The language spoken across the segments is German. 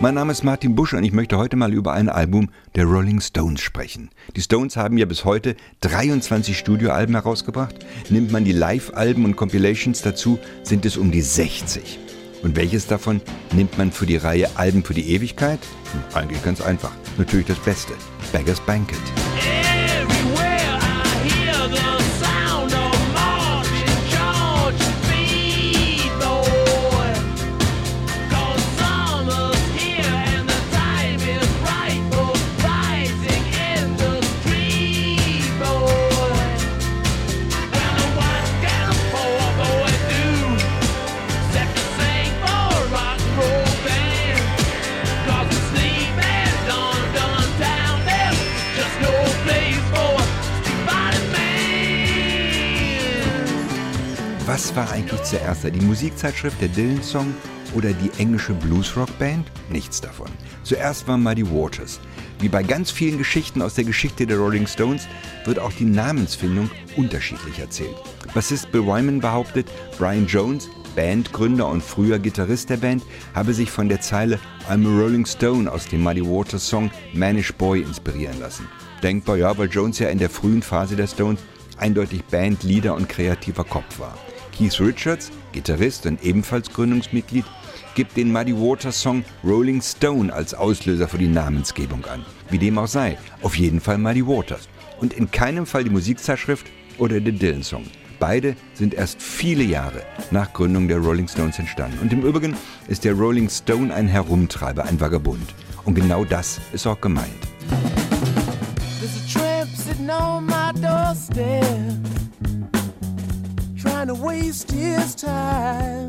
Mein Name ist Martin Busch und ich möchte heute mal über ein Album der Rolling Stones sprechen. Die Stones haben ja bis heute 23 Studioalben herausgebracht. Nimmt man die Live-Alben und Compilations dazu, sind es um die 60. Und welches davon nimmt man für die Reihe Alben für die Ewigkeit? Hm, eigentlich ganz einfach. Natürlich das Beste. Beggars Banquet. Zuerst Die Musikzeitschrift, der Dylan-Song oder die englische Bluesrock-Band? Nichts davon. Zuerst waren Muddy Waters. Wie bei ganz vielen Geschichten aus der Geschichte der Rolling Stones wird auch die Namensfindung unterschiedlich erzählt. Bassist Bill Wyman behauptet, Brian Jones, Bandgründer und früher Gitarrist der Band, habe sich von der Zeile I'm a Rolling Stone aus dem Muddy Waters Song Manish Boy inspirieren lassen. Denkbar, ja, weil Jones ja in der frühen Phase der Stones eindeutig Bandleader und kreativer Kopf war. Keith Richards, Gitarrist und ebenfalls Gründungsmitglied, gibt den Muddy Waters Song Rolling Stone als Auslöser für die Namensgebung an. Wie dem auch sei, auf jeden Fall Muddy Waters. Und in keinem Fall die Musikzeitschrift oder der Dylan Song. Beide sind erst viele Jahre nach Gründung der Rolling Stones entstanden. Und im Übrigen ist der Rolling Stone ein Herumtreiber, ein Vagabund. Und genau das ist auch gemeint. There's a tramp sitting on my doorstep. To waste his time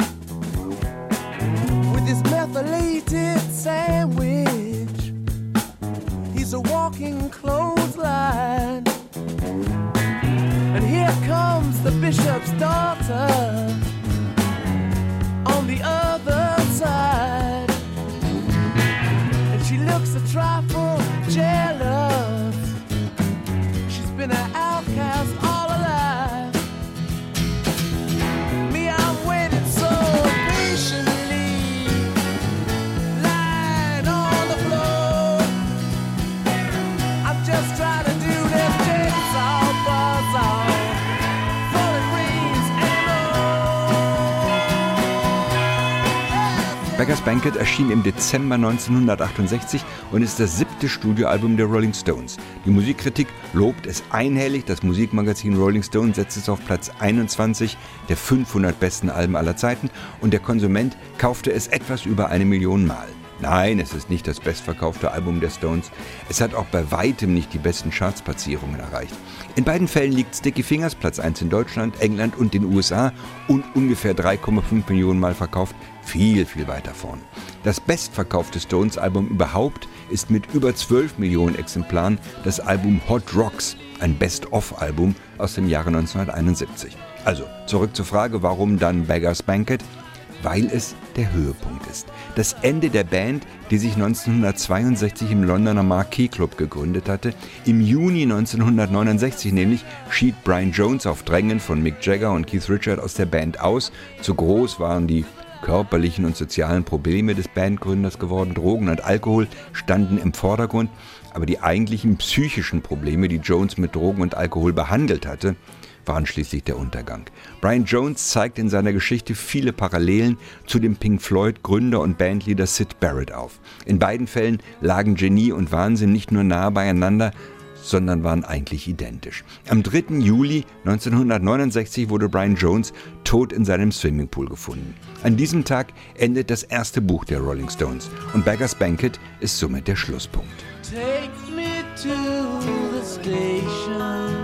with his methylated sandwich. He's a walking clothesline. And here comes the bishop's daughter on the other side. And she looks a trifle jealous. Beggars Banquet erschien im Dezember 1968 und ist das siebte Studioalbum der Rolling Stones. Die Musikkritik lobt es einhellig. Das Musikmagazin Rolling Stone setzt es auf Platz 21 der 500 besten Alben aller Zeiten und der Konsument kaufte es etwas über eine Million Mal. Nein, es ist nicht das bestverkaufte Album der Stones. Es hat auch bei weitem nicht die besten Chartsplatzierungen erreicht. In beiden Fällen liegt Sticky Fingers Platz 1 in Deutschland, England und den USA und ungefähr 3,5 Millionen Mal verkauft viel, viel weiter vorn. Das bestverkaufte Stones-Album überhaupt ist mit über 12 Millionen Exemplaren das Album Hot Rocks, ein Best-of-Album aus dem Jahre 1971. Also zurück zur Frage, warum dann Beggars Banquet? Weil es der Höhepunkt ist. Das Ende der Band, die sich 1962 im Londoner Marquee Club gegründet hatte. Im Juni 1969 nämlich schied Brian Jones auf Drängen von Mick Jagger und Keith Richard aus der Band aus. Zu groß waren die körperlichen und sozialen Probleme des Bandgründers geworden. Drogen und Alkohol standen im Vordergrund, aber die eigentlichen psychischen Probleme, die Jones mit Drogen und Alkohol behandelt hatte, waren schließlich der Untergang. Brian Jones zeigt in seiner Geschichte viele Parallelen zu dem Pink Floyd Gründer und Bandleader Sid Barrett auf. In beiden Fällen lagen Genie und Wahnsinn nicht nur nah beieinander, sondern waren eigentlich identisch. Am 3. Juli 1969 wurde Brian Jones tot in seinem Swimmingpool gefunden. An diesem Tag endet das erste Buch der Rolling Stones und Beggars Banquet ist somit der Schlusspunkt. Take me to the station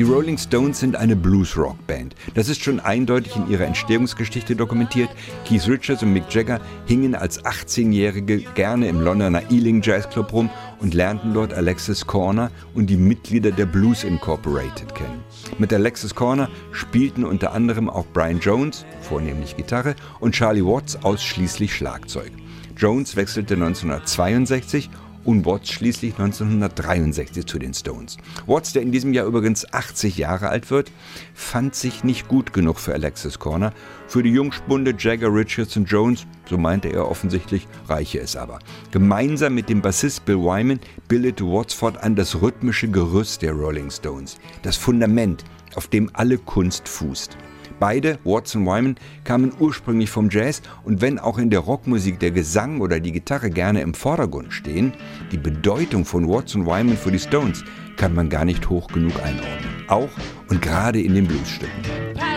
Die Rolling Stones sind eine Blues-Rock-Band. Das ist schon eindeutig in ihrer Entstehungsgeschichte dokumentiert. Keith Richards und Mick Jagger hingen als 18-Jährige gerne im Londoner Ealing Jazz Club rum und lernten dort Alexis Corner und die Mitglieder der Blues Incorporated kennen. Mit Alexis Corner spielten unter anderem auch Brian Jones, vornehmlich Gitarre, und Charlie Watts ausschließlich Schlagzeug. Jones wechselte 1962 und Watts schließlich 1963 zu den Stones. Watts, der in diesem Jahr übrigens 80 Jahre alt wird, fand sich nicht gut genug für Alexis Corner. Für die Jungspunde Jagger, Richards und Jones, so meinte er offensichtlich, reiche es aber. Gemeinsam mit dem Bassist Bill Wyman bildete Watts fortan das rhythmische Gerüst der Rolling Stones, das Fundament, auf dem alle Kunst fußt. Beide, Watts und Wyman, kamen ursprünglich vom Jazz und wenn auch in der Rockmusik der Gesang oder die Gitarre gerne im Vordergrund stehen, die Bedeutung von Watts und Wyman für die Stones kann man gar nicht hoch genug einordnen. Auch und gerade in den Bluesstücken.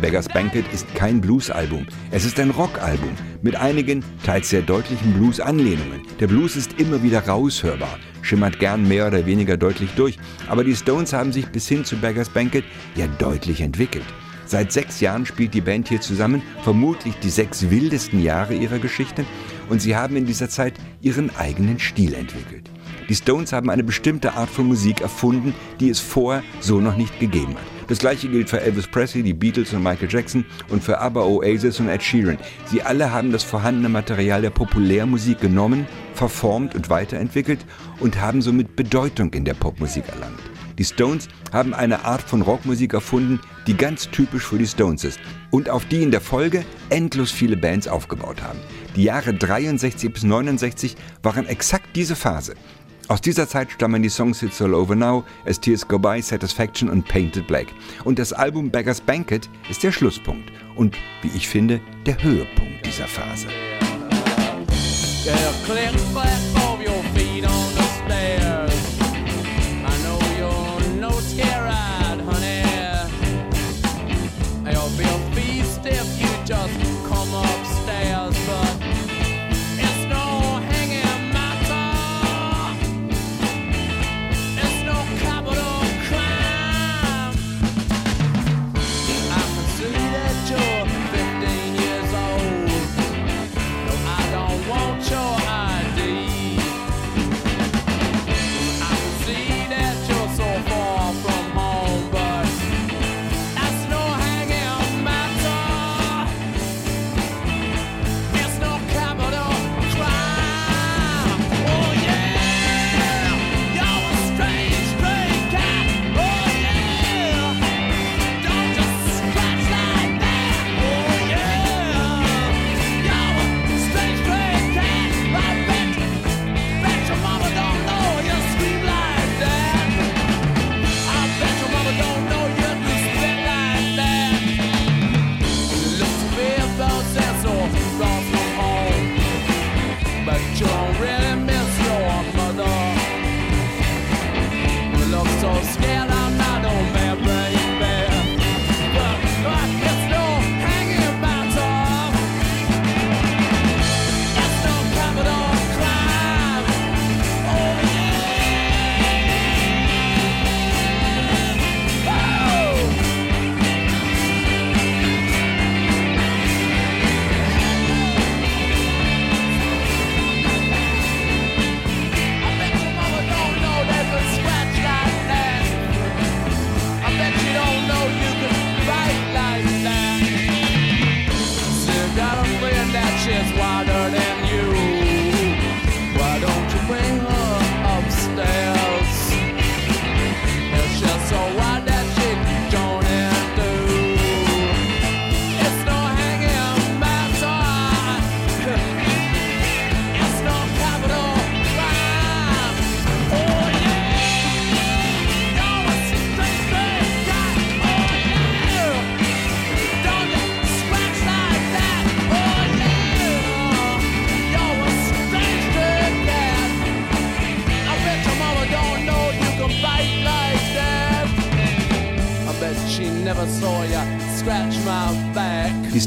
Beggars Banquet ist kein Blues-Album. Es ist ein Rock-Album mit einigen, teils sehr deutlichen Blues-Anlehnungen. Der Blues ist immer wieder raushörbar, schimmert gern mehr oder weniger deutlich durch, aber die Stones haben sich bis hin zu Beggars Banquet ja deutlich entwickelt. Seit sechs Jahren spielt die Band hier zusammen, vermutlich die sechs wildesten Jahre ihrer Geschichte, und sie haben in dieser Zeit ihren eigenen Stil entwickelt. Die Stones haben eine bestimmte Art von Musik erfunden, die es vorher so noch nicht gegeben hat. Das gleiche gilt für Elvis Presley, die Beatles und Michael Jackson und für ABBA, Oasis und Ed Sheeran. Sie alle haben das vorhandene Material der Populärmusik genommen, verformt und weiterentwickelt und haben somit Bedeutung in der Popmusik erlangt. Die Stones haben eine Art von Rockmusik erfunden, die ganz typisch für die Stones ist und auf die in der Folge endlos viele Bands aufgebaut haben. Die Jahre 63 bis 69 waren exakt diese Phase. Aus dieser Zeit stammen die Songs It's All Over Now, As Tears Go By, Satisfaction und Painted Black. Und das Album Beggars Banquet ist der Schlusspunkt und, wie ich finde, der Höhepunkt dieser Phase. Yeah,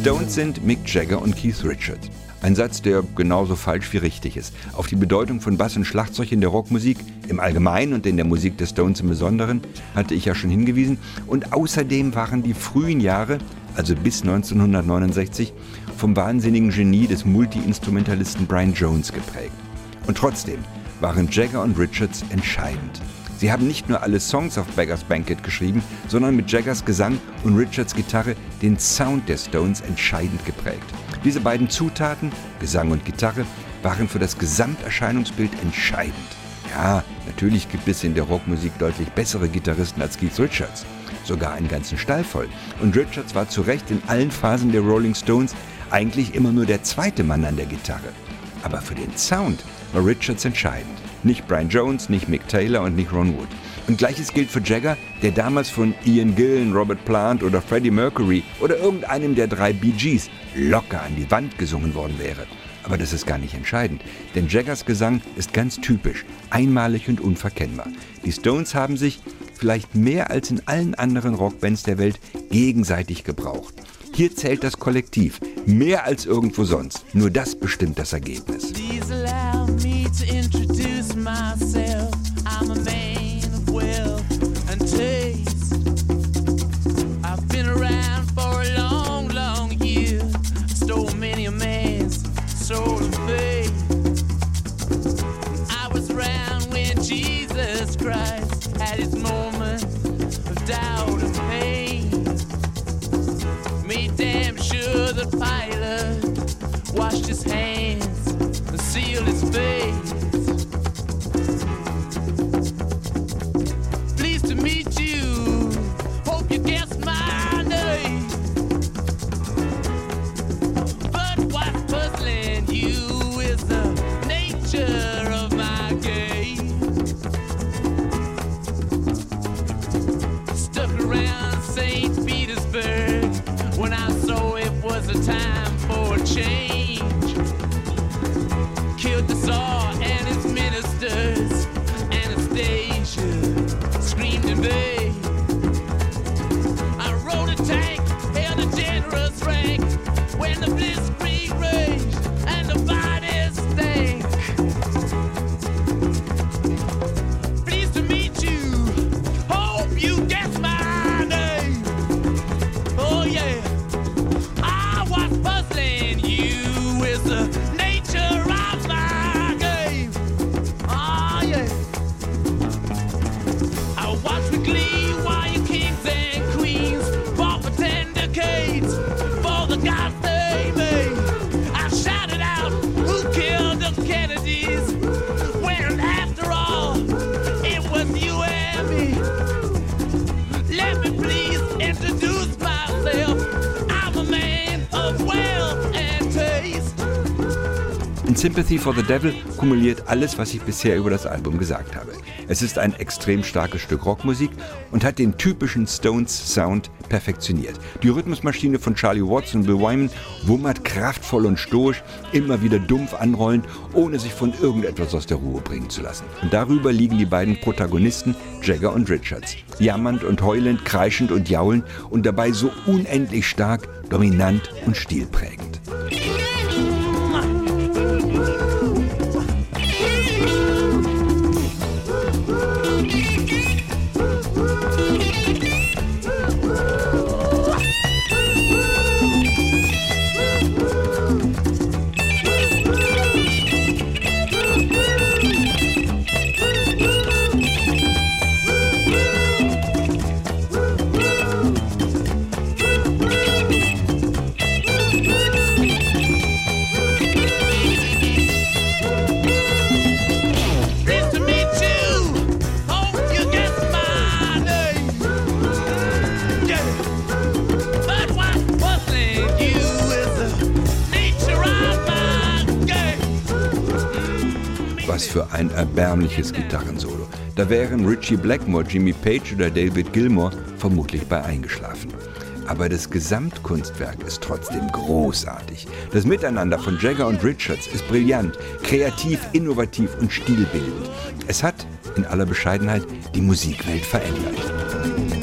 Stones sind Mick Jagger und Keith Richards. Ein Satz, der genauso falsch wie richtig ist. Auf die Bedeutung von Bass und Schlagzeug in der Rockmusik im Allgemeinen und in der Musik des Stones im Besonderen hatte ich ja schon hingewiesen. Und außerdem waren die frühen Jahre, also bis 1969, vom wahnsinnigen Genie des Multi-Instrumentalisten Brian Jones geprägt. Und trotzdem waren Jagger und Richards entscheidend. Sie haben nicht nur alle Songs auf Beggars Banquet geschrieben, sondern mit Jaggers Gesang und Richards Gitarre den Sound der Stones entscheidend geprägt. Diese beiden Zutaten, Gesang und Gitarre, waren für das Gesamterscheinungsbild entscheidend. Ja, natürlich gibt es in der Rockmusik deutlich bessere Gitarristen als Keith Richards, sogar einen ganzen Stall voll. Und Richards war zu Recht in allen Phasen der Rolling Stones eigentlich immer nur der zweite Mann an der Gitarre. Aber für den Sound war Richards entscheidend. Nicht Brian Jones, nicht Mick Taylor und nicht Ron Wood. Und gleiches gilt für Jagger, der damals von Ian Gillen, Robert Plant oder Freddie Mercury oder irgendeinem der drei Bee Gees locker an die Wand gesungen worden wäre. Aber das ist gar nicht entscheidend, denn Jaggers Gesang ist ganz typisch, einmalig und unverkennbar. Die Stones haben sich, vielleicht mehr als in allen anderen Rockbands der Welt, gegenseitig gebraucht. Hier zählt das Kollektiv, mehr als irgendwo sonst. Nur das bestimmt das Ergebnis. Me to introduce myself. I'm a man of wealth and taste. I've been around for a long, long year. Stole many a man's soul and faith. I was around when Jesus Christ had his moment of doubt and pain. Made damn sure the pilot washed his hands sealed his face. Pleased to meet you. Hope you guessed my name. But what's puzzling you is the nature of my game. Stuck around St. Petersburg when I saw it was a time for change killed the song. Sympathy for the Devil kumuliert alles, was ich bisher über das Album gesagt habe. Es ist ein extrem starkes Stück Rockmusik und hat den typischen Stones-Sound perfektioniert. Die Rhythmusmaschine von Charlie Watts und Bill Wyman wummert kraftvoll und stoisch, immer wieder dumpf anrollend, ohne sich von irgendetwas aus der Ruhe bringen zu lassen. Und darüber liegen die beiden Protagonisten, Jagger und Richards. Jammernd und heulend, kreischend und jaulend und dabei so unendlich stark, dominant und stilprägend. Erbärmliches Gitarrensolo. Da wären Richie Blackmore, Jimmy Page oder David Gilmour vermutlich bei eingeschlafen. Aber das Gesamtkunstwerk ist trotzdem großartig. Das Miteinander von Jagger und Richards ist brillant, kreativ, innovativ und stilbildend. Es hat, in aller Bescheidenheit, die Musikwelt verändert.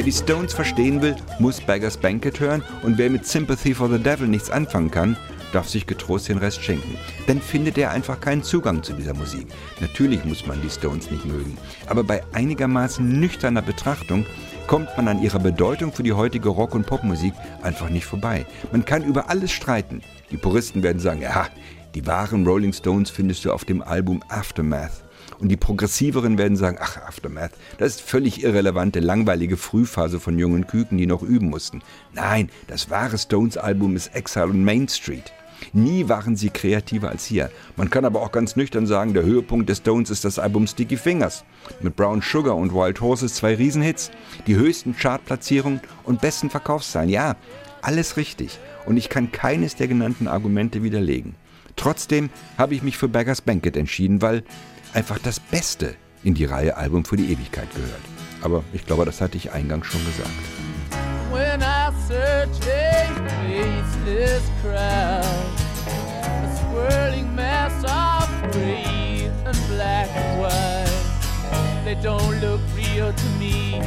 Wer die Stones verstehen will, muss Beggars Banquet hören und wer mit Sympathy for the Devil nichts anfangen kann, darf sich getrost den Rest schenken. Dann findet er einfach keinen Zugang zu dieser Musik. Natürlich muss man die Stones nicht mögen, aber bei einigermaßen nüchterner Betrachtung kommt man an ihrer Bedeutung für die heutige Rock- und Popmusik einfach nicht vorbei. Man kann über alles streiten. Die Puristen werden sagen, ja, die wahren Rolling Stones findest du auf dem Album Aftermath. Und die Progressiveren werden sagen, ach, Aftermath, das ist völlig irrelevante, langweilige Frühphase von jungen Küken, die noch üben mussten. Nein, das wahre Stones-Album ist Exile on Main Street. Nie waren sie kreativer als hier. Man kann aber auch ganz nüchtern sagen, der Höhepunkt des Stones ist das Album Sticky Fingers. Mit Brown Sugar und Wild Horses zwei Riesenhits, die höchsten Chartplatzierungen und besten Verkaufszahlen. Ja, alles richtig. Und ich kann keines der genannten Argumente widerlegen. Trotzdem habe ich mich für Beggars Banquet entschieden, weil einfach das Beste in die Reihe Album für die Ewigkeit gehört. Aber ich glaube, das hatte ich eingangs schon gesagt. when I search a faceless crowd, a swirling mass of gray and black and white. They don't look real to me.